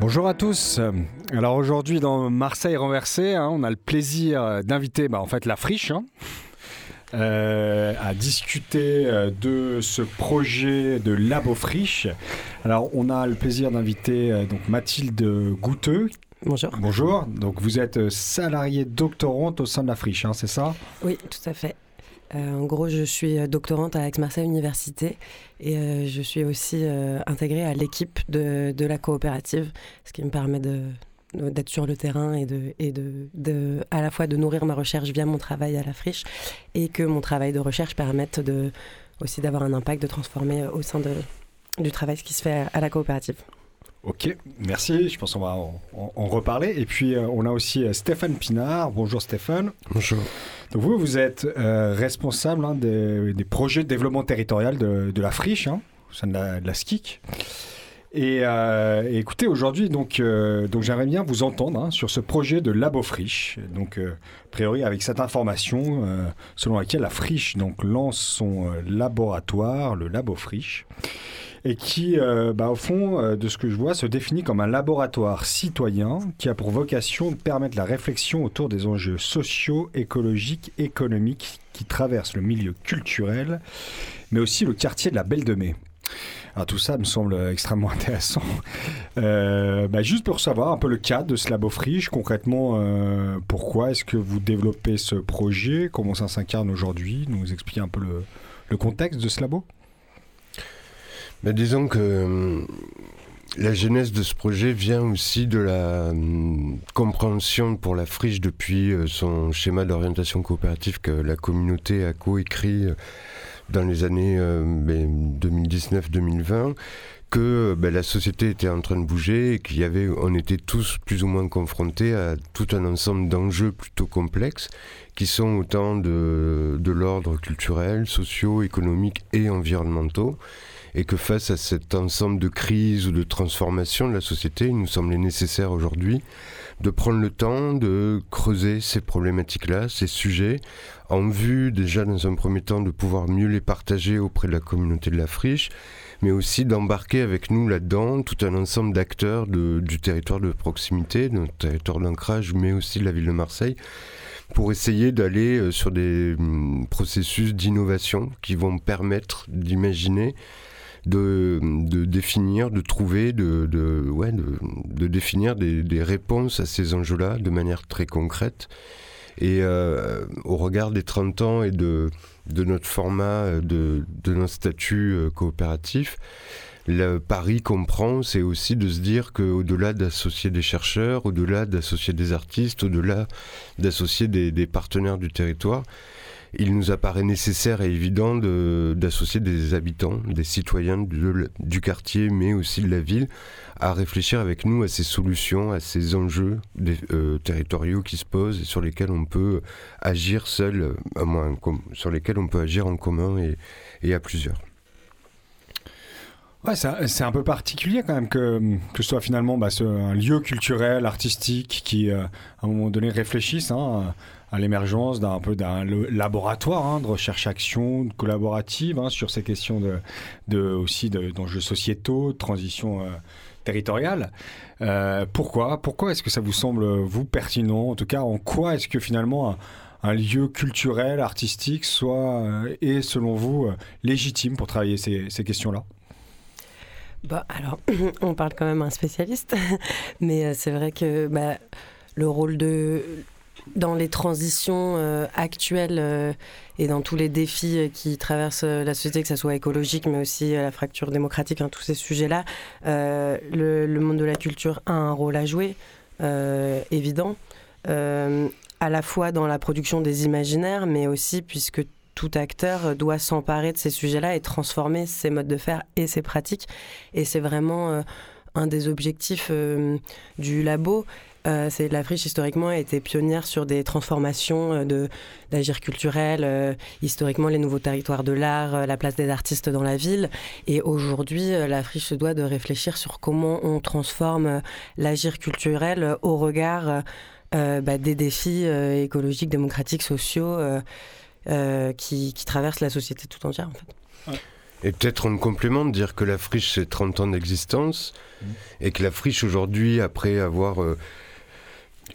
Bonjour à tous. Alors aujourd'hui dans Marseille renversée, hein, on a le plaisir d'inviter bah, en fait la friche. Hein, euh, à discuter euh, de ce projet de Labo Friche. Alors, on a le plaisir d'inviter euh, donc Mathilde Gouteux. Bonjour. Bonjour. Donc, vous êtes salariée doctorante au sein de la Friche, hein, c'est ça? Oui, tout à fait. En gros, je suis doctorante à Aix-Marseille Université et je suis aussi intégrée à l'équipe de, de, la coopérative, ce qui me permet de, d'être sur le terrain et, de, et de, de, à la fois de nourrir ma recherche via mon travail à la friche et que mon travail de recherche permette de, aussi d'avoir un impact, de transformer au sein de, du travail ce qui se fait à la coopérative. Ok, merci. Je pense qu'on va en, reparler. Et puis, euh, on a aussi euh, Stéphane Pinard. Bonjour Stéphane. Bonjour. Donc, vous, vous êtes euh, responsable hein, des, des, projets de développement territorial de, de la friche, hein, au sein de la, de la SKIC. Et, écoutez, aujourd'hui, donc, donc j'aimerais bien vous entendre hein, sur ce projet de Labo Friche. Donc, a priori, avec cette information selon laquelle la Friche donc, lance son laboratoire, le Labo Friche, et qui, bah, au fond, de ce que je vois, se définit comme un laboratoire citoyen qui a pour vocation de permettre la réflexion autour des enjeux sociaux, écologiques, économiques qui traversent le milieu culturel, mais aussi le quartier de la Belle de Mai. Alors tout ça me semble extrêmement intéressant. Euh, bah, juste pour savoir un peu le cadre de ce labo friche, concrètement, euh, pourquoi est-ce que vous développez ce projet? Comment ça s'incarne aujourd'hui? Nous expliquer un peu le, contexte de ce labo? Disons que euh, la genèse de ce projet vient aussi de la compréhension pour la friche depuis son schéma d'orientation coopérative que la communauté a coécrit dans les années 2019-2020 euh, que ben, la société était en train de bouger et qu'il y avait, on était tous plus ou moins confrontés à tout un ensemble d'enjeux plutôt complexes qui sont autant de, de l'ordre culturel, socio, économique et environnementaux et que face à cet ensemble de crises ou de transformations de la société, il nous semblait nécessaire aujourd'hui de prendre le temps de creuser ces problématiques-là, ces sujets, en vue déjà dans un premier temps de pouvoir mieux les partager auprès de la communauté de la friche, mais aussi d'embarquer avec nous là-dedans tout un ensemble d'acteurs du territoire de proximité, de notre territoire d'ancrage, mais aussi de la ville de Marseille, pour essayer d'aller euh, sur des hum, processus d'innovation qui vont permettre d'imaginer de, définir, de trouver, de, définir des, réponses à ces enjeux-là de manière très concrète. Et euh, au regard des 30 ans et de, notre format, de, de notre statut euh, coopératif, le pari qu'on prend, c'est aussi de se dire qu'au-delà d'associer des chercheurs, au-delà d'associer des artistes, au-delà d'associer des partenaires du territoire, il nous apparaît nécessaire et évident d'associer des habitants, des citoyens du quartier, mais aussi de la ville, à réfléchir avec nous à ces solutions, à ces enjeux euh, territoriaux qui se posent et sur lesquels on peut agir seul, à moins, sur lesquels on peut agir en commun et, à plusieurs. Ouais, c'est un peu particulier quand même que, que ce soit finalement bah, un lieu culturel, artistique qui, euh, à un moment donné, réfléchisse hein, à l'émergence d'un peu d'un laboratoire hein, de recherche-action collaborative hein, sur ces questions de, de aussi d'enjeux sociétaux, de transition euh, territoriale. Euh, pourquoi? Pourquoi est-ce que ça vous semble vous pertinent? En tout cas, en quoi est-ce que finalement un, lieu culturel, artistique, soit euh, est selon vous légitime pour travailler ces, questions-là? Bah, alors, on parle quand même à un spécialiste, mais c'est vrai que bah, le rôle de dans les transitions euh, actuelles euh, et dans tous les défis euh, qui traversent la société, que ce soit écologique, mais aussi la fracture démocratique, hein, tous ces sujets-là, le, le, monde de la culture a un rôle à jouer, évident, à la fois dans la production des imaginaires, mais aussi puisque tout acteur doit s'emparer de ces sujets-là et transformer ses modes de faire et ses pratiques. Et c'est vraiment un des objectifs du labo. Euh, c'est la friche historiquement a été pionnière sur des transformations euh, de d'agir culturel, euh, historiquement les nouveaux territoires de l'art, la place des artistes dans la ville. Et aujourd'hui, la friche se doit de réfléchir sur comment on transforme l'agir culturel au regard bah, des défis écologiques, démocratiques, sociaux qui, qui, traversent la société tout entière. En fait. Et peut-être en complément de dire que la friche, c'est 30 ans d'existence, mmh. et que la friche, aujourd'hui, après avoir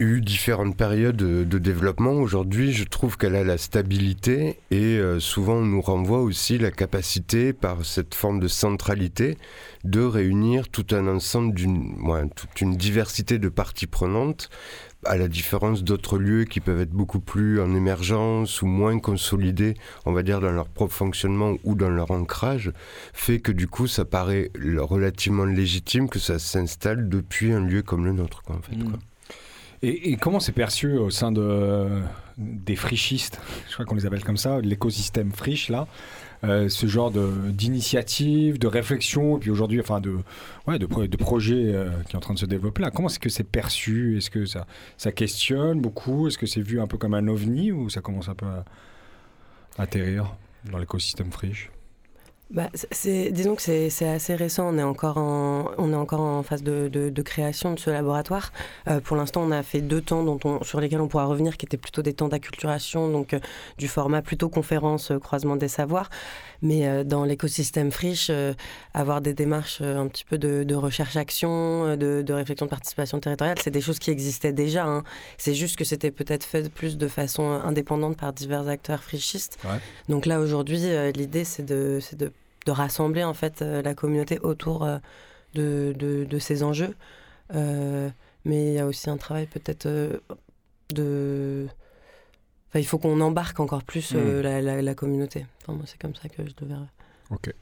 eu différentes périodes de, développement. Aujourd'hui, je trouve qu'elle a la stabilité et euh, souvent on nous renvoie aussi la capacité, par cette forme de centralité, de réunir tout un ensemble d'une, toute une diversité de parties prenantes, à la différence d'autres lieux qui peuvent être beaucoup plus en émergence ou moins consolidés, on va dire, dans leur propre fonctionnement ou dans leur ancrage, fait que du coup, ça paraît relativement légitime que ça s'installe depuis un lieu comme le nôtre, quoi, en fait. Mmh. Et, comment c'est perçu au sein de, des frichistes, je crois qu'on les appelle comme ça, l'écosystème friche, là, euh, ce genre d'initiative, de, réflexion, et puis aujourd'hui, enfin, de, ouais, de, de projets euh, qui est en train de se développer. Comment est-ce que c'est perçu? Est-ce que ça, ça questionne beaucoup? Est-ce que c'est vu un peu comme un ovni ou ça commence un peu à atterrir dans l'écosystème friche? Bah, c'est, disons que c'est, assez récent. On est encore en, on est encore en phase de, de, création de ce laboratoire. Euh, pour l'instant, on a fait deux temps dont on, sur lesquels on pourra revenir, qui étaient plutôt des temps d'acculturation, donc euh, du format plutôt conférence, euh, croisement des savoirs. Mais dans l'écosystème friche, avoir des démarches un petit peu de, de recherche-action, de, réflexion de participation territoriale, c'est des choses qui existaient déjà. Hein. C'est juste que c'était peut-être fait plus de façon indépendante par divers acteurs frichistes. Donc là, aujourd'hui, l'idée, c'est de, c'est de de rassembler en fait euh, la communauté autour euh, de, de, ces enjeux. Euh, mais il y a aussi un travail peut-être de... Enfin, il faut qu'on embarque encore plus hmm. la, la, communauté. Enfin, moi, c'est comme ça que je le verrais. Ok.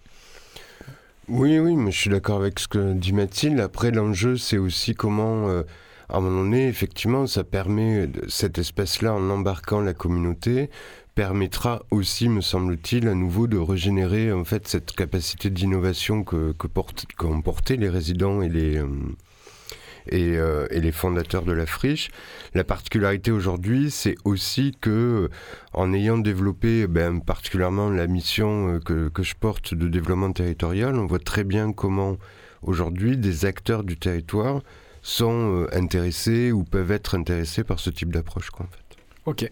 Oui, oui, mais je suis d'accord avec ce que dit Mathilde. Après, l'enjeu, c'est aussi comment, à un moment donné, effectivement, ça permet cette espèce-là, en embarquant la communauté, permettra aussi, me semble-t-il, à nouveau de régénérer en fait cette capacité d'innovation que, que qu'ont porté les résidents et les, euh, euh, et, les fondateurs de la friche. La particularité aujourd'hui, c'est aussi que, euh, en ayant développé ben, particulièrement la mission que, que je porte de développement territorial, on voit très bien comment aujourd'hui des acteurs du territoire sont intéressés ou peuvent être intéressés par ce type d'approche. Quoi, en fait. Ok.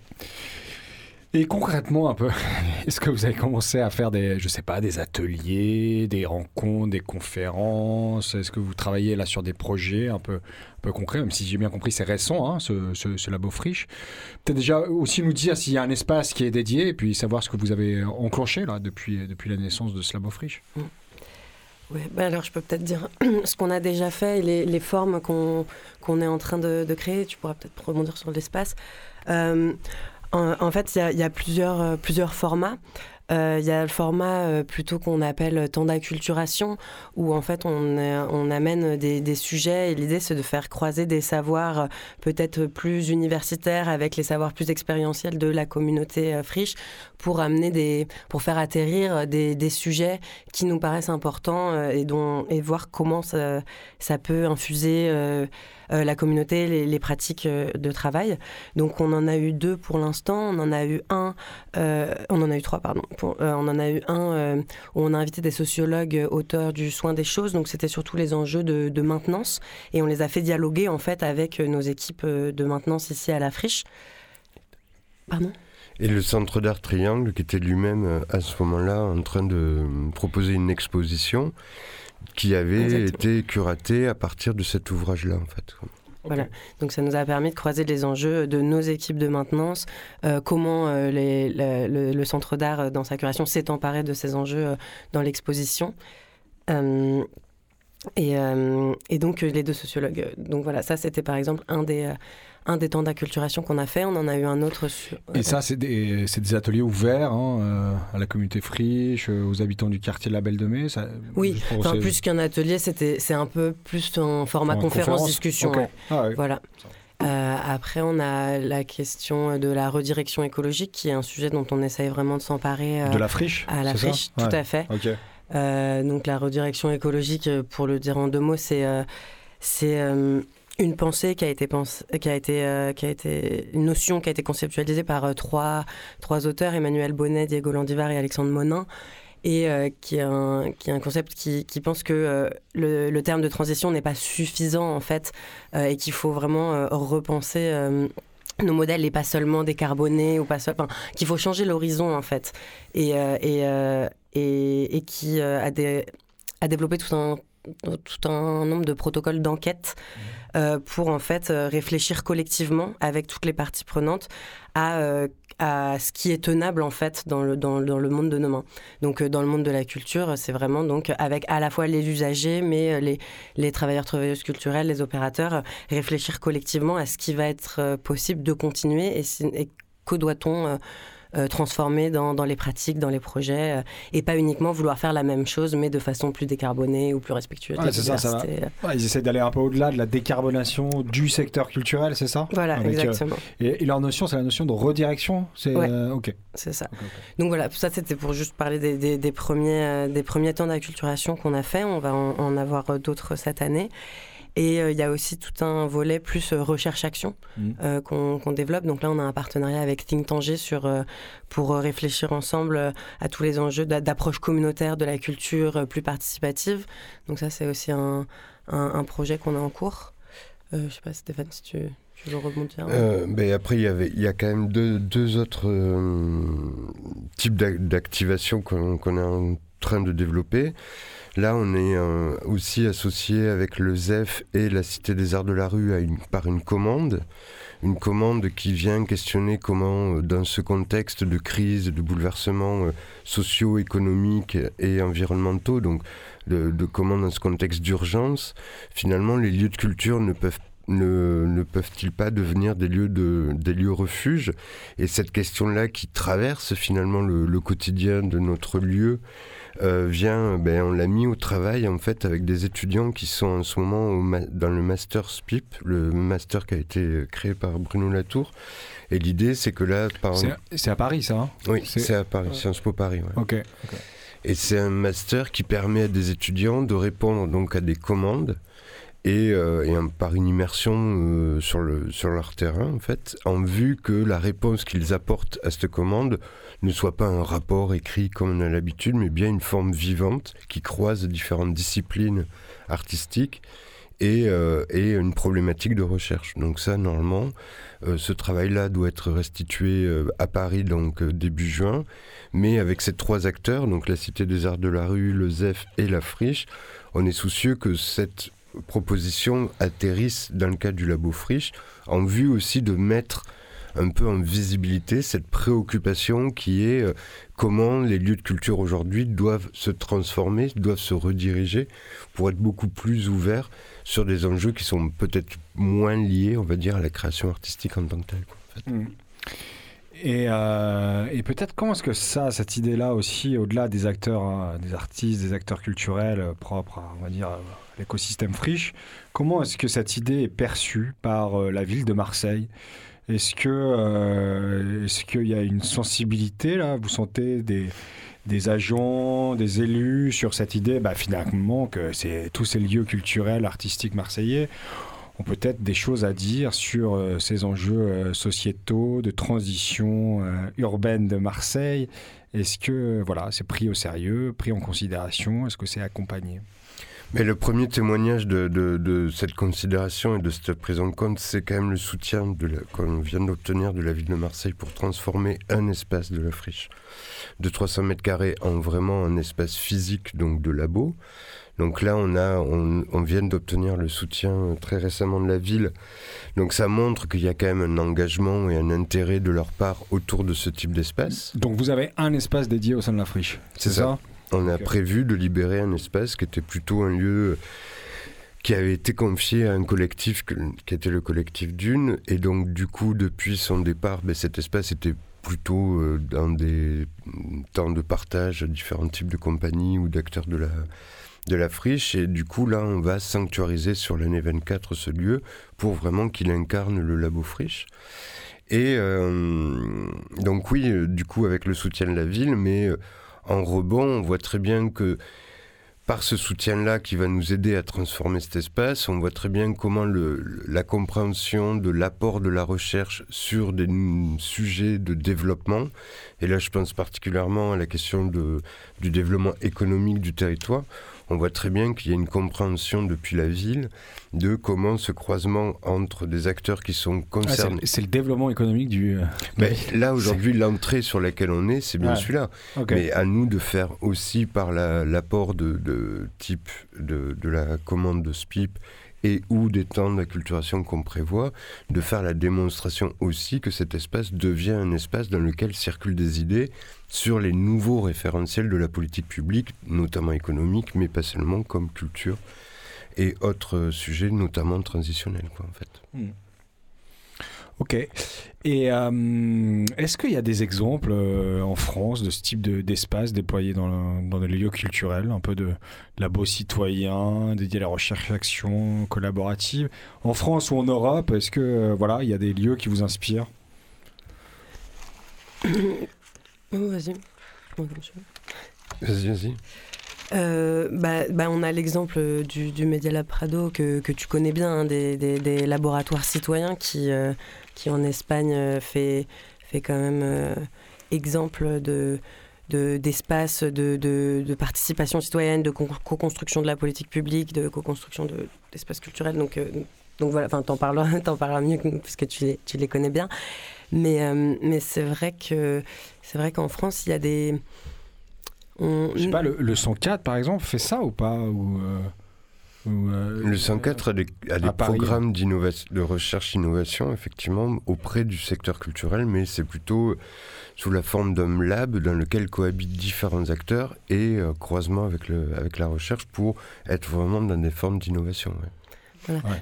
Et concrètement, un peu, est-ce que vous avez commencé à faire des, je sais pas, des ateliers, des rencontres, des conférences? Est-ce que vous travaillez là sur des projets un peu, un peu concrets? Même si j'ai bien compris, c'est récent, hein, ce, ce, labo friche. Peut-être déjà aussi nous dire s'il y a un espace qui est dédié et puis savoir ce que vous avez enclenché là depuis, depuis la naissance de ce labo friche. Mm. Ben alors je peux peut-être dire ce qu'on a déjà fait et les, formes qu'on est en train de, créer. Tu pourras peut-être rebondir sur l'espace. Euh, en, fait, il y a, euh, plusieurs formats. Euh, il y a le format euh, plutôt qu'on appelle temps d'acculturation, où en fait on, on amène des, des, sujets et l'idée c'est de faire croiser des savoirs peut-être plus universitaires avec les savoirs plus expérientiels de la communauté friche pour amener des, pour faire atterrir des, des sujets qui nous paraissent importants et, dont, et voir comment ça, ça peut infuser euh, la communauté, les, pratiques euh, de travail. Donc on en a eu deux pour l'instant. On en a eu un, euh, on en a eu trois, pardon. on en a eu un où on a invité des sociologues auteurs du soin des choses. Donc c'était surtout les enjeux de, maintenance et on les a fait dialoguer en fait avec nos équipes de maintenance ici à la friche. Pardon? Et le Centre d'art Triangle, qui était lui-même à ce moment-là en train de proposer une exposition qui avait été curaté à partir de cet ouvrage-là, en fait. Voilà, donc ça nous a permis de croiser les enjeux de nos équipes de maintenance, euh, comment euh, les, le, centre d'art, euh, dans sa curation, s'est emparé de ces enjeux dans l'exposition. Et, euh, et, donc les deux sociologues. Donc voilà, ça c'était par exemple un des, un des temps d'acculturation qu'on a fait. On en a eu un autre sur... Et ça, c'est des, des, ateliers ouverts hein, à la communauté friche, aux habitants du quartier de la Belle de Mai ça, Oui, enfin, plus qu'un atelier, c'est un peu plus en format conférence-discussion. Ah voilà. Euh, après, on a la question de la redirection écologique, qui est un sujet dont on essaye vraiment de s'emparer. Euh, de la friche À la friche, tout à fait. Euh, donc la redirection écologique, pour le dire en deux mots, c'est c'est une pensée qui a été qui a été qui a été une notion qui a été conceptualisée par trois trois auteurs Emmanuel Bonnet, Diego Landivar et Alexandre Monin et euh, qui, est un, qui est un concept qui, qui pense que euh, le, le, terme de transition n'est pas suffisant en fait euh, et qu'il faut vraiment repenser nos modèles et pas seulement décarboner ou pas enfin, qu'il faut changer l'horizon en fait et, et, et, et, qui a, des, a développé tout un tout un nombre de protocoles d'enquête mmh. pour en fait réfléchir collectivement avec toutes les parties prenantes à à ce qui est tenable en fait dans le, dans, dans le monde de demain. Donc euh, dans le monde de la culture, c'est vraiment donc avec à la fois les usagers, mais euh, les, les travailleurs travailleuses culturelles, les opérateurs, euh, réfléchir collectivement à ce qui va être possible de continuer et, et que doit-on euh, transformer dans, dans, les pratiques, dans les projets, euh, et pas uniquement vouloir faire la même chose, mais de façon plus décarbonée ou plus respectueuse ouais, c'est ça, ça ils essaient d'aller un peu au-delà de la décarbonation du secteur culturel, c'est ça Voilà, euh, exactement. et, leur notion, c'est la notion de redirection c'est, ok. C'est ça. Donc voilà, ça c'était pour juste parler des, des, des premiers, des premiers temps d'acculturation qu'on a fait. On va en, en avoir d'autres cette année. Et euh, il y a aussi tout un volet plus euh, recherche-action mmh. euh, qu'on développe. Donc là, on a un partenariat avec Think Tanger sur, pour réfléchir ensemble à tous les enjeux d'approche communautaire de la culture plus participative. Donc ça, c'est aussi un, un, projet qu'on a en cours. je sais pas, Stéphane, si tu, tu veux rebondir. ben après, il y, a quand même deux, autres types d'activation qu'on est en train de développer. Là, on est euh, aussi associé avec le ZEF et la Cité des Arts de la Rue par une commande. Une commande qui vient questionner comment, euh, dans ce contexte de crise, de bouleversements euh, sociaux, économiques et environnementaux, donc de, comment, dans ce contexte d'urgence, finalement, les lieux de culture ne peuvent ne, peuvent-ils pas devenir des lieux de des lieux refuges? Et cette question-là qui traverse finalement le, quotidien de notre lieu euh, vient, ben, on l'a mis au travail en fait avec des étudiants qui sont en ce moment dans le master SPIP, le master qui a été créé par Bruno Latour. Et l'idée, c'est que là, par c'est à Paris, ça hein? Oui, c'est à Paris, Sciences Po Paris. Ok. Et c'est un master qui permet à des étudiants de répondre donc à des commandes et, euh, par une immersion euh, sur, le, sur leur terrain, en fait, en vue que la réponse qu'ils apportent à cette commande ne soit pas un rapport écrit comme on a l'habitude, mais bien une forme vivante qui croise différentes disciplines artistiques et, euh, une problématique de recherche. Donc ça, normalement, ce travail-là doit être restitué à Paris donc début juin, mais avec ces trois acteurs, donc la Cité des Arts de la Rue, le ZEF et la Friche, on est soucieux que cette propositions atterrissent dans le cadre du labo Friche, en vue aussi de mettre un peu en visibilité cette préoccupation qui est euh, comment les lieux de culture aujourd'hui doivent se transformer, doivent se rediriger pour être beaucoup plus ouverts sur des enjeux qui sont peut-être moins liés, on va dire, à la création artistique en tant que telle. Mmh. Euh, et, peut-être comment est-ce que ça, cette idée-là aussi, au-delà des acteurs, hein, des artistes, des acteurs culturels euh, propres, à, on va dire, l'écosystème friche, comment est-ce que cette idée est perçue par euh, la ville de Marseille? Est-ce que est-ce qu'il y a une sensibilité là? Vous sentez des agents, des élus sur cette idée, bah, finalement, que c'est tous ces lieux culturels, artistiques marseillais ont peut-être des choses à dire sur euh, ces enjeux euh, sociétaux, de transition euh, urbaine de Marseille. Est-ce que voilà, c'est pris au sérieux, pris en considération? Est-ce que c'est accompagné? Mais le premier témoignage de, de, cette considération et de cette prise en compte, c'est quand même le soutien qu'on vient d'obtenir de la ville de Marseille pour transformer un espace de la friche de 300 mètres carrés en vraiment un espace physique, donc de labo. Donc là, on, a, on, vient d'obtenir le soutien très récemment de la ville. Donc ça montre qu'il y a quand même un engagement et un intérêt de leur part autour de ce type d'espace. Donc vous avez un espace dédié au sein de la friche C'est ça, On a prévu de libérer un espace qui était plutôt un lieu qui avait été confié à un collectif qui était le collectif Dune. Et donc, du coup, depuis son départ, ben, cet espace était plutôt euh, dans des temps de partage à différents types de compagnies ou d'acteurs de la, de la friche. Et du coup, là, on va sanctuariser sur l'année 24 ce lieu pour vraiment qu'il incarne le labo friche. Et euh, donc oui, euh, du coup, avec le soutien de la ville, mais en rebond, on voit très bien que par ce soutien-là qui va nous aider à transformer cet espace, on voit très bien comment la compréhension de l'apport de la recherche sur des sujets de développement, et là je pense particulièrement à la question de, du développement économique du territoire, on voit très bien qu'il y a une compréhension depuis la ville de comment ce croisement entre des acteurs qui sont ah, concernés. c'est le développement économique du. Euh, Mais là, aujourd'hui, l'entrée sur laquelle on est, c'est bien celui-là. Mais à nous de faire aussi par l'apport de, type de, de la commande de SPIP et ou des temps d'acculturation qu'on prévoit, de faire la démonstration aussi que cet espace devient un espace dans lequel circulent des idées sur les nouveaux référentiels de la politique publique, notamment économique, mais pas seulement, comme culture et autres sujets, notamment transitionnels, en fait. Hmm. Ok. Et euh, est-ce qu'il y a des exemples euh, en France de ce type d'espace déployé dans, dans des lieux culturels, un peu de labo citoyen, dédié à la recherche-action collaborative, en France ou en Europe Est-ce que euh, voilà, il y a des lieux qui vous inspirent? Vas-y. Vas-y, vas-y. Euh, bah, bah, on a l'exemple du, du Media Lab Prado que, que tu connais bien, hein, des, des, laboratoires citoyens qui, euh, qui en Espagne euh, fait, fait quand même exemple de d'espace de, de, de, participation citoyenne, de co-construction de la politique publique, de co-construction d'espaces culturels. Donc, donc voilà, enfin, t'en parleras, en parleras mieux parce que tu les, tu les connais bien. Mais, mais c'est vrai que c'est vrai qu'en France, il y a des je sais pas, le, 104 par exemple fait ça ou pas ou, euh, euh, Le 104 a des, programmes de recherche-innovation, effectivement, auprès du secteur culturel, mais c'est plutôt sous la forme d'un lab dans lequel cohabitent différents acteurs et euh, croisement avec, le, avec la recherche pour être vraiment dans des formes d'innovation.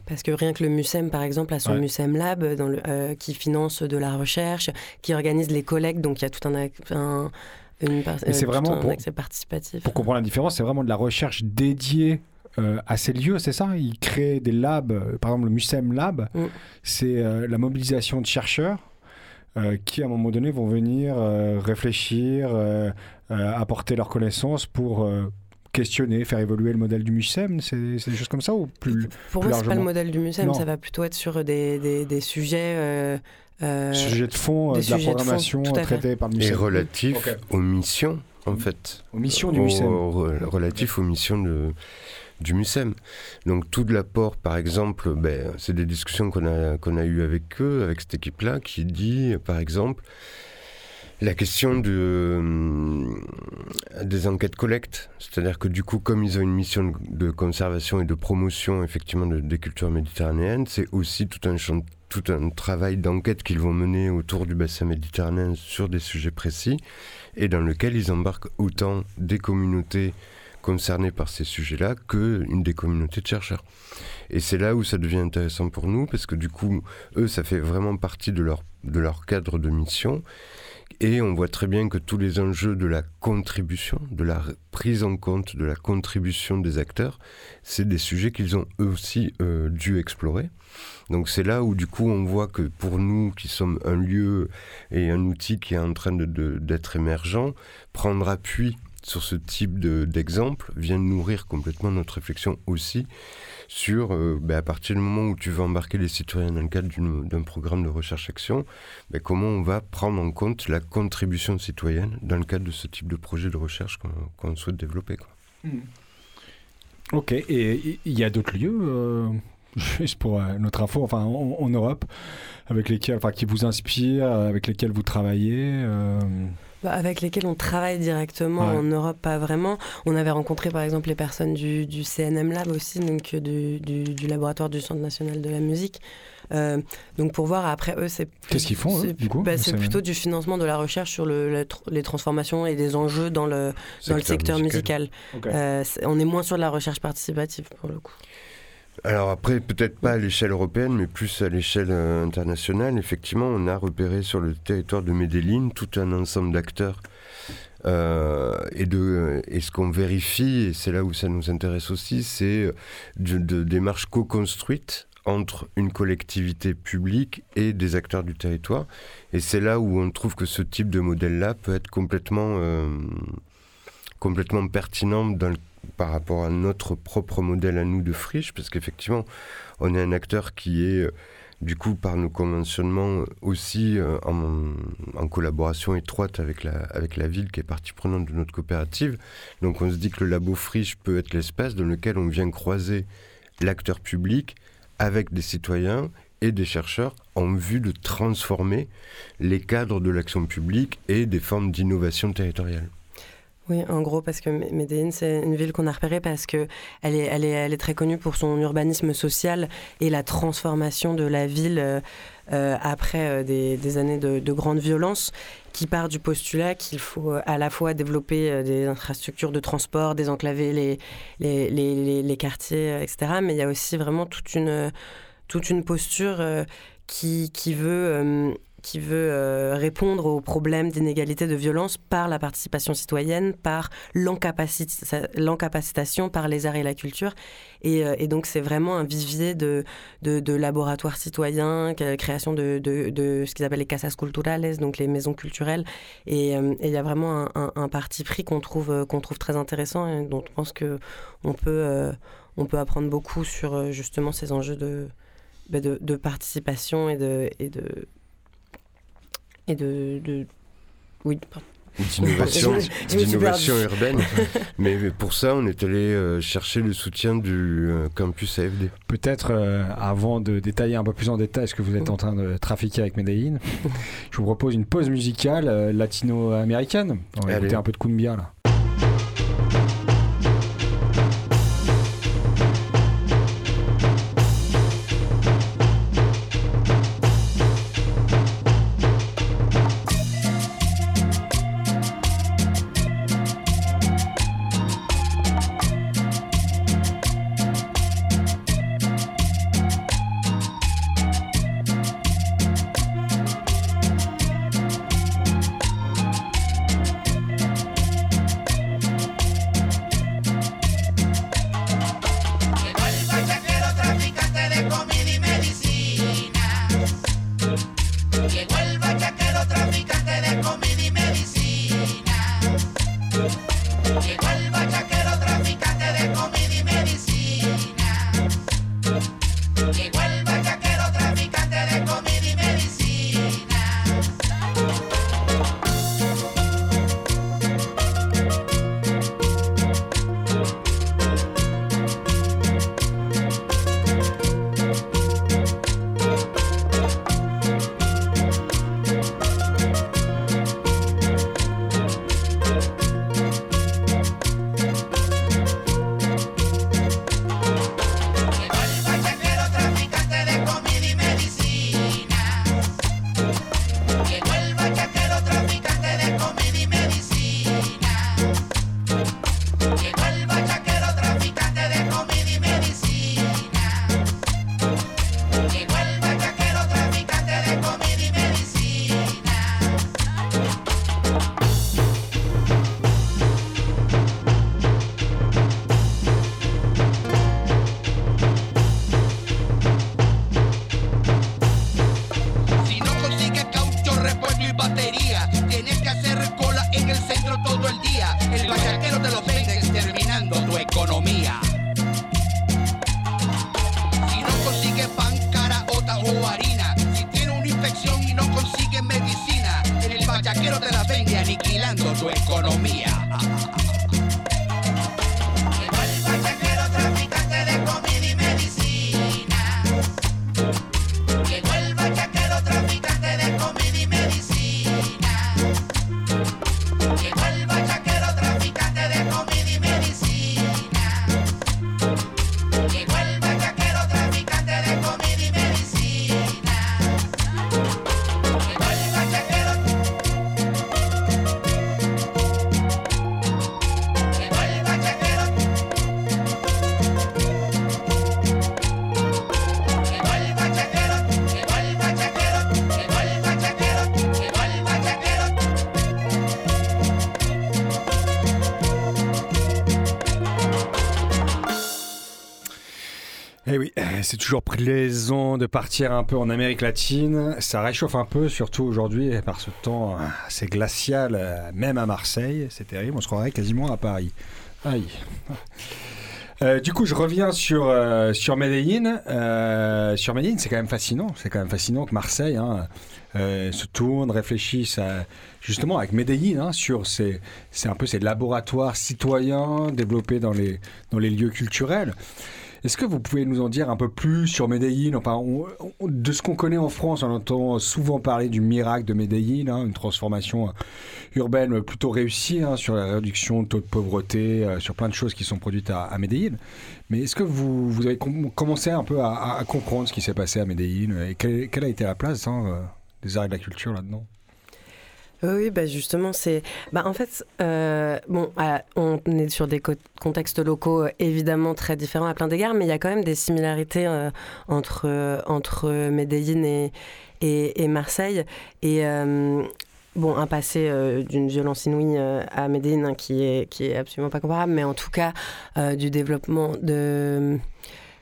Parce que rien que le MUSEM, par exemple, a son MUSEM Lab dans le, qui finance de la recherche, qui organise les collectes, donc il y a tout un, un, et c'est vraiment pour, participatif. Pour comprendre la différence, c'est vraiment de la recherche dédiée euh, à ces lieux, c'est ça? Ils créent des labs, euh, par exemple le MUSEM Lab, mm. c'est euh, la mobilisation de chercheurs qui à un moment donné vont venir réfléchir, apporter leurs connaissances pour questionner, faire évoluer le modèle du MUSEM C'est des choses comme ça ou plus Pour moi, c'est pas le modèle du MUSEM, ça va plutôt être sur des, des, des sujets euh, Sujet de fond de la programmation traitée par le MUSEM. Et relatif aux missions, en fait. Aux missions du MUSEM. relatif aux missions de, du MUSEM. Donc tout de l'apport, par exemple, ben, c'est des discussions qu'on a, qu'on a eues avec eux, avec cette équipe-là, qui dit, par exemple, la question euh, des enquêtes collectes, c'est-à-dire que du coup, comme ils ont une mission de conservation et de promotion effectivement de, des cultures méditerranéennes, c'est aussi tout un tout un travail d'enquête qu'ils vont mener autour du bassin méditerranéen sur des sujets précis et dans lequel ils embarquent autant des communautés concernées par ces sujets-là que une des communautés de chercheurs. Et c'est là où ça devient intéressant pour nous parce que du coup, eux, ça fait vraiment partie de leur, de leur cadre de mission. Et on voit très bien que tous les enjeux de la contribution, de la prise en compte de la contribution des acteurs, c'est des sujets qu'ils ont eux aussi euh, dû explorer. Donc c'est là où du coup on voit que pour nous qui sommes un lieu et un outil qui est en train d'être émergent, prendre appui sur ce type d'exemple vient nourrir complètement notre réflexion aussi sur, euh, ben, à partir du moment où tu veux embarquer les citoyens dans le cadre d'un programme de recherche-action, ben, comment on va prendre en compte la contribution citoyenne dans le cadre de ce type de projet de recherche qu'on souhaite développer. Hmm. Ok, et il y a d'autres lieux euh, juste pour euh, notre info, enfin en, Europe, avec lesquels, enfin qui vous inspirent, avec lesquels vous travaillez. Bah, avec lesquels on travaille directement en Europe, pas vraiment. On avait rencontré par exemple les personnes du, CNM Lab aussi, donc euh, du, laboratoire du Centre national de la musique. Euh, donc pour voir après eux, c'est qu'est-ce qu'ils font du coup? bah, C'est plutôt du financement de la recherche sur le, les transformations et des enjeux dans le dans le secteur musical. Euh, on est moins sur de la recherche participative pour le coup. Alors après, peut-être pas à l'échelle européenne, mais plus à l'échelle euh, internationale. Effectivement, on a repéré sur le territoire de Medellin tout un ensemble d'acteurs. Euh, et, de, et ce qu'on vérifie, et c'est là où ça nous intéresse aussi, c'est de, démarches co-construites entre une collectivité publique et des acteurs du territoire. Et c'est là où on trouve que ce type de modèle-là peut être complètement, euh, complètement pertinent dans le par rapport à notre propre modèle à nous de friche, parce qu'effectivement, on est un acteur qui est, euh, du coup, par nos conventionnements, aussi euh, en, collaboration étroite avec la, avec la ville qui est partie prenante de notre coopérative. Donc on se dit que le labo friche peut être l'espace dans lequel on vient croiser l'acteur public avec des citoyens et des chercheurs en vue de transformer les cadres de l'action publique et des formes d'innovation territoriale. Oui, en gros, parce que Medellin, c'est une ville qu'on a repérée parce que elle est, elle, est, très connue pour son urbanisme social et la transformation de la ville euh, euh, après euh, des, années de, de, grande violence, qui part du postulat qu'il faut à la fois développer des infrastructures de transport, désenclaver les, quartiers, etc. Mais il y a aussi vraiment toute une, posture qui veut qui veut euh, répondre aux problèmes d'inégalité de violence par la participation citoyenne, par l'encapacitation, par les arts et la culture. Et, euh, donc c'est vraiment un vivier de, de, laboratoires citoyens, création de, de, ce qu'ils appellent les casas culturales, donc les maisons culturelles. Et euh, il y a vraiment un, parti pris qu'on trouve, qu'on trouve très intéressant et dont je pense qu'on peut, on peut apprendre beaucoup sur justement ces enjeux de, bah, de, participation de, et de et de, de... oui, d'innovation, d'innovation urbaine. Mais pour ça, on est allé euh, chercher le soutien du euh, campus AFD. Peut-être euh, avant de détailler un peu plus en détail ce que vous êtes en train de trafiquer avec Medellin, je vous propose une pause musicale latino-américaine. On va écouter un peu de cumbia là. C'est toujours plaisant de partir un peu en Amérique latine. Ça réchauffe un peu, surtout aujourd'hui, par ce temps assez glacial, même à Marseille. C'est terrible, on se croirait quasiment à Paris. Aïe. Euh, du coup, je reviens sur, euh, sur Medellin. Euh, sur Medellin, c'est quand même fascinant. C'est quand même fascinant que Marseille hein, se tourne, réfléchisse justement avec Medellin hein, sur ces, c'est un peu ces laboratoires citoyens développés dans les, dans les lieux culturels. Est-ce que vous pouvez nous en dire un peu plus sur Medellin? Enfin, De ce qu'on connaît en France, on entend souvent parler du miracle de Medellin, hein, une transformation euh, urbaine plutôt réussie hein, sur la réduction de taux de pauvreté, euh, sur plein de choses qui sont produites à, Medellin. Mais est-ce que vous, vous avez commencé un peu à, comprendre ce qui s'est passé à Medellin? Et quelle, a été la place hein, euh, des arts et de la culture là-dedans? Oui, bah justement, c'est. Bah en fait, euh, bon, ah, on est sur des contextes locaux euh, évidemment très différents à plein d'égards, mais il y a quand même des similarités euh, entre, entre Medellin et, et, Marseille. Et. Bon, un passé d'une violence inouïe à Medellin hein, qui, est, qui est absolument pas comparable, mais en tout cas du développement de.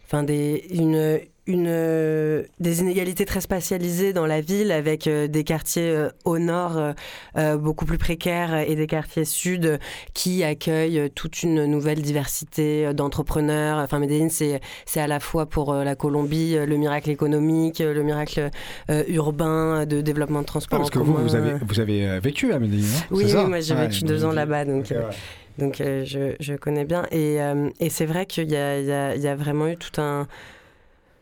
Enfin, des, une, une, euh, des inégalités très spatialisées dans la ville avec euh, des quartiers euh, au nord beaucoup plus précaires et des quartiers sud qui accueillent toute une nouvelle diversité d'entrepreneurs. Enfin, Medellin, c'est, c'est à la fois pour la Colombie le miracle économique, le miracle urbain de développement de transport. parce que vous, vous avez, vous avez vécu à Medellin. Oui, oui, moi j'ai vécu deux ans là-bas. Donc, donc je, je, connais bien. Et, et c'est vrai qu'il y a, il y, a, il y a vraiment eu tout un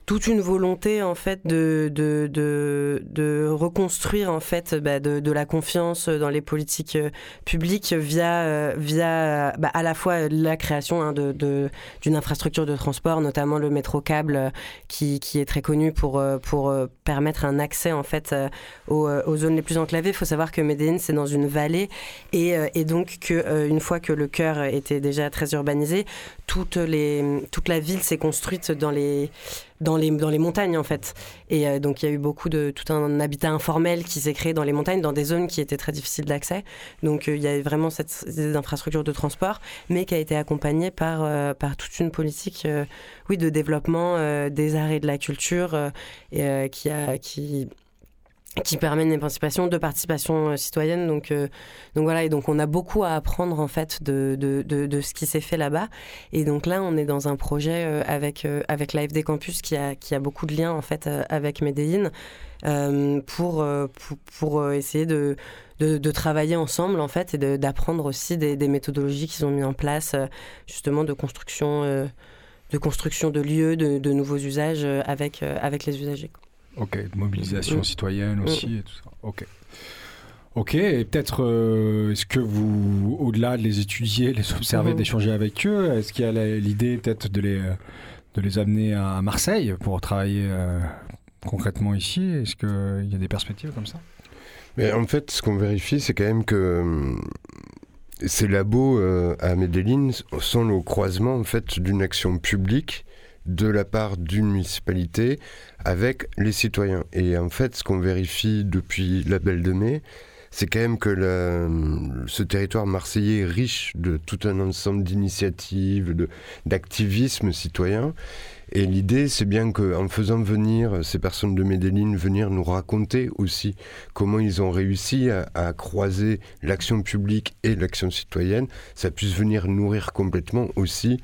toute une volonté en fait de, de, de, de reconstruire en fait bah, de, de, la confiance dans les politiques euh, publiques via, euh, via bah, à la fois la création hein, d'une infrastructure de transport, notamment le métro câble euh, qui, qui est très connu pour, pour permettre un accès en fait aux, zones les plus enclavées. Il faut savoir que Medellin c'est dans une vallée et, et donc que une fois que le cœur était déjà très urbanisé, toute, les, toute la ville s'est construite dans les dans les, dans les montagnes en fait. Et euh, donc il y a eu beaucoup de tout un habitat informel qui s'est créé dans les montagnes, dans des zones qui étaient très difficiles d'accès. Donc euh, il y a vraiment cette, cette infrastructure de transport, mais qui a été accompagnée par, euh, par toute une politique oui, de développement des arts et de la culture et, qui a qui qui permet une émancipation de participation euh, citoyenne. Donc, euh, donc voilà, et donc on a beaucoup à apprendre en fait de, de, de, ce qui s'est fait là-bas. Et donc là, on est dans un projet euh, avec, avec l'AFD Campus qui a, qui a beaucoup de liens en fait avec Medellin pour, pour, pour, essayer de, de, travailler ensemble en fait et d'apprendre aussi des, des méthodologies qu'ils ont mis en place justement de construction, de construction de lieux, de, de nouveaux usages avec, avec les usagers. Ok, mobilisation citoyenne aussi et tout ça. Ok. Ok, et peut-être, euh, est-ce que vous, au-delà de les étudier, les observer, mhm. d'échanger avec eux, est-ce qu'il y a l'idée peut-être de les, de les amener à Marseille pour travailler euh, concrètement ici? Est-ce qu'il y a des perspectives comme ça? Mais En fait, ce qu'on vérifie, c'est quand même que euh, ces labos à Medellin sont le croisement en fait, d'une action publique de la part d'une municipalité avec les citoyens. Et en fait, ce qu'on vérifie depuis la Belle de Mai, c'est quand même que ce territoire marseillais est riche de tout un ensemble d'initiatives, d'activisme citoyen. Et l'idée, c'est bien qu'en faisant venir ces personnes de Medellin, venir nous raconter aussi comment ils ont réussi à, croiser l'action publique et l'action citoyenne, ça puisse venir nourrir complètement aussi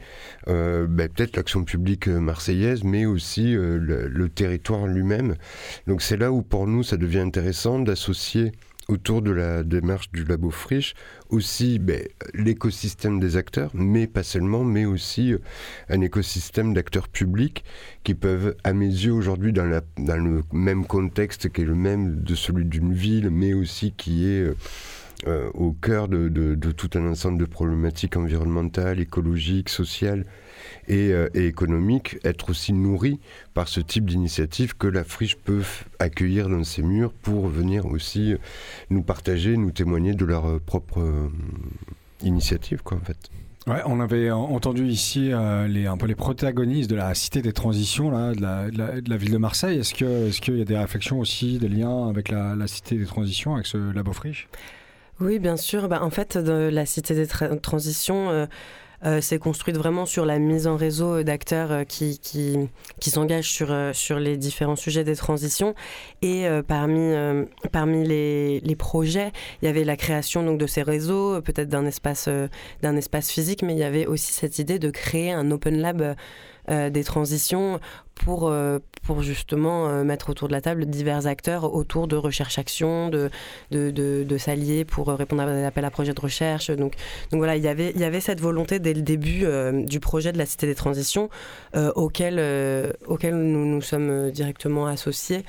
euh, ben, peut-être l'action publique marseillaise, mais aussi euh, le territoire lui-même. Donc c'est là où pour nous, ça devient intéressant d'associer autour de la démarche du labo Friche, aussi ben, l'écosystème des acteurs, mais pas seulement, mais aussi euh, un écosystème d'acteurs publics qui peuvent, à mes yeux aujourd'hui, dans, dans le même contexte qui est le même de celui d'une ville, mais aussi qui est... Euh, euh, au cœur de, de, tout un ensemble de problématiques environnementales, écologiques, sociales, euh, et, économique, être aussi nourri par ce type d'initiative que la friche peut accueillir dans ses murs pour venir aussi nous partager, nous témoigner de leur euh, propre euh, initiative, quoi, en fait. Ouais, on avait entendu ici les, un peu les protagonistes de la Cité des Transitions, là, de, la, de, la, ville de Marseille. Est-ce qu'il est qu'il y a des réflexions aussi, des liens avec la, Cité des Transitions, avec ce labo friche? Oui, bien sûr. Bah, en fait, de la Cité des Transitions, s'est construite vraiment sur la mise en réseau d'acteurs qui, qui, qui s'engagent sur, sur les différents sujets des transitions. Et parmi, parmi les, les, projets, il y avait la création donc, de ces réseaux, peut-être d'un espace, d'un espace physique, mais il y avait aussi cette idée de créer un open lab euh, des transitions pour, euh, pour justement euh, mettre autour de la table divers acteurs autour de recherche-action, de, de, de, s'allier pour répondre à des appels à projets de recherche. Donc, donc voilà, il y, avait, y avait cette volonté dès le début du projet de la Cité des Transitions auquel, auquel nous nous sommes directement associés.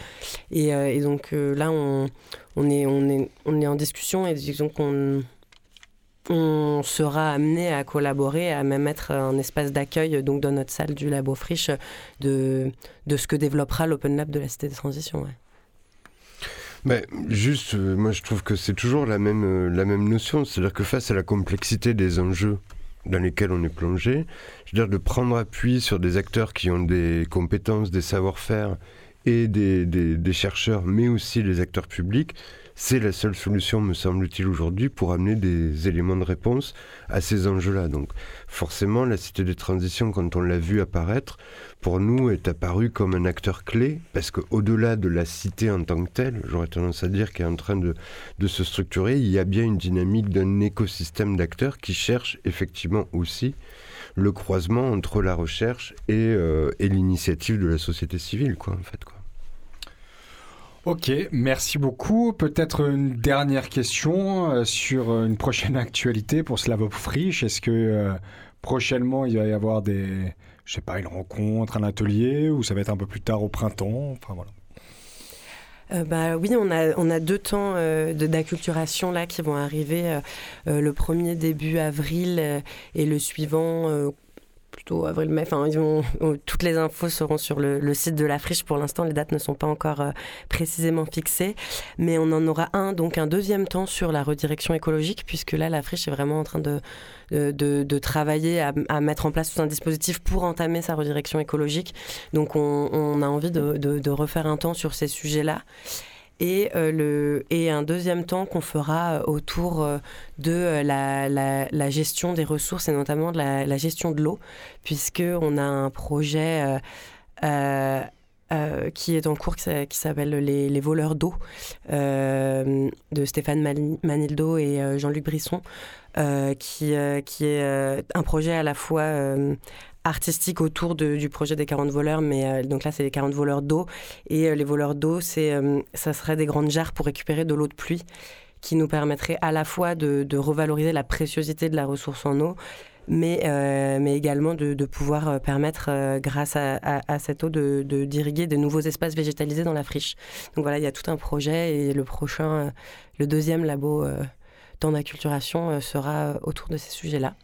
Et, et donc là, on, on, est, on, est, on est en discussion et disons qu'on on sera amené à collaborer, à même être un espace d'accueil donc dans notre salle du Labo Friche de, de ce que développera l'Open Lab de la Cité des Transitions. Mais juste, euh, moi je trouve que c'est toujours la même, euh, la même notion, c'est-à-dire que face à la complexité des enjeux dans lesquels on est plongé, je veux dire de prendre appui sur des acteurs qui ont des compétences, des savoir-faire et des, des chercheurs, mais aussi les acteurs publics, c'est la seule solution, me semble-t-il, aujourd'hui pour amener des éléments de réponse à ces enjeux-là. Donc forcément, la Cité des Transitions, quand on l'a vu apparaître, pour nous est apparue comme un acteur clé, parce qu'au-delà de la cité en tant que telle, j'aurais tendance à dire qu'elle est en train de, se structurer, il y a bien une dynamique d'un écosystème d'acteurs qui cherche effectivement aussi le croisement entre la recherche et, euh, et l'initiative de la société civile, quoi, en fait. Quoi. Ok, merci beaucoup. Peut-être une dernière question euh, sur euh, une prochaine actualité pour Slavop Frisch. Est-ce que euh, prochainement il va y avoir des, je sais pas, une rencontre, un atelier, ou ça va être un peu plus tard au printemps? Enfin voilà. bah, oui, on a, on a deux temps d'acculturation là qui vont arriver. le premier début avril et le suivant avril-mai. Enfin, toutes les infos seront sur le, site de la friche. Pour l'instant, les dates ne sont pas encore euh, précisément fixées, mais on en aura un, donc un deuxième temps sur la redirection écologique, puisque là, la friche est vraiment en train de, de, travailler à, mettre en place tout un dispositif pour entamer sa redirection écologique. Donc, on, a envie de refaire un temps sur ces sujets-là et, euh, le, et un deuxième temps qu'on fera euh, autour euh, de la, la, gestion des ressources et notamment de la, gestion de l'eau, puisqu'on a un projet qui est en cours qui s'appelle les, les, voleurs d'eau de Stéphane Manildo et Jean-Luc Brisson, qui, qui est un projet à la fois artistique autour du projet des 40 voleurs, mais euh, donc là c'est les 40 voleurs d'eau et euh, les voleurs d'eau, c'est euh, ça serait des grandes jarres pour récupérer de l'eau de pluie qui nous permettrait à la fois de, revaloriser la préciosité de la ressource en eau, mais, mais également de, pouvoir permettre, grâce à, cette eau, de, d'irriguer de nouveaux espaces végétalisés dans la friche. Donc voilà, il y a tout un projet et le prochain, le deuxième labo temps d'acculturation sera autour de ces sujets-là.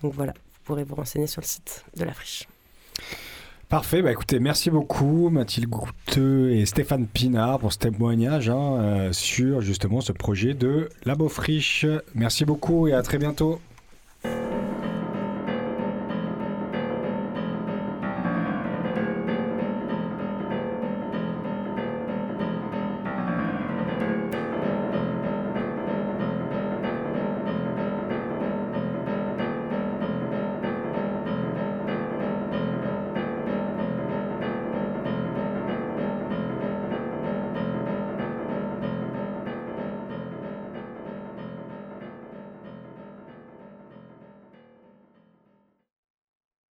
Donc voilà pourrez vous renseigner sur le site de la friche. Parfait, bah écoutez, merci beaucoup Mathilde Gouteux et Stéphane Pinard pour ce témoignage hein, euh, sur justement ce projet de Labo Friche. Merci beaucoup et à très bientôt.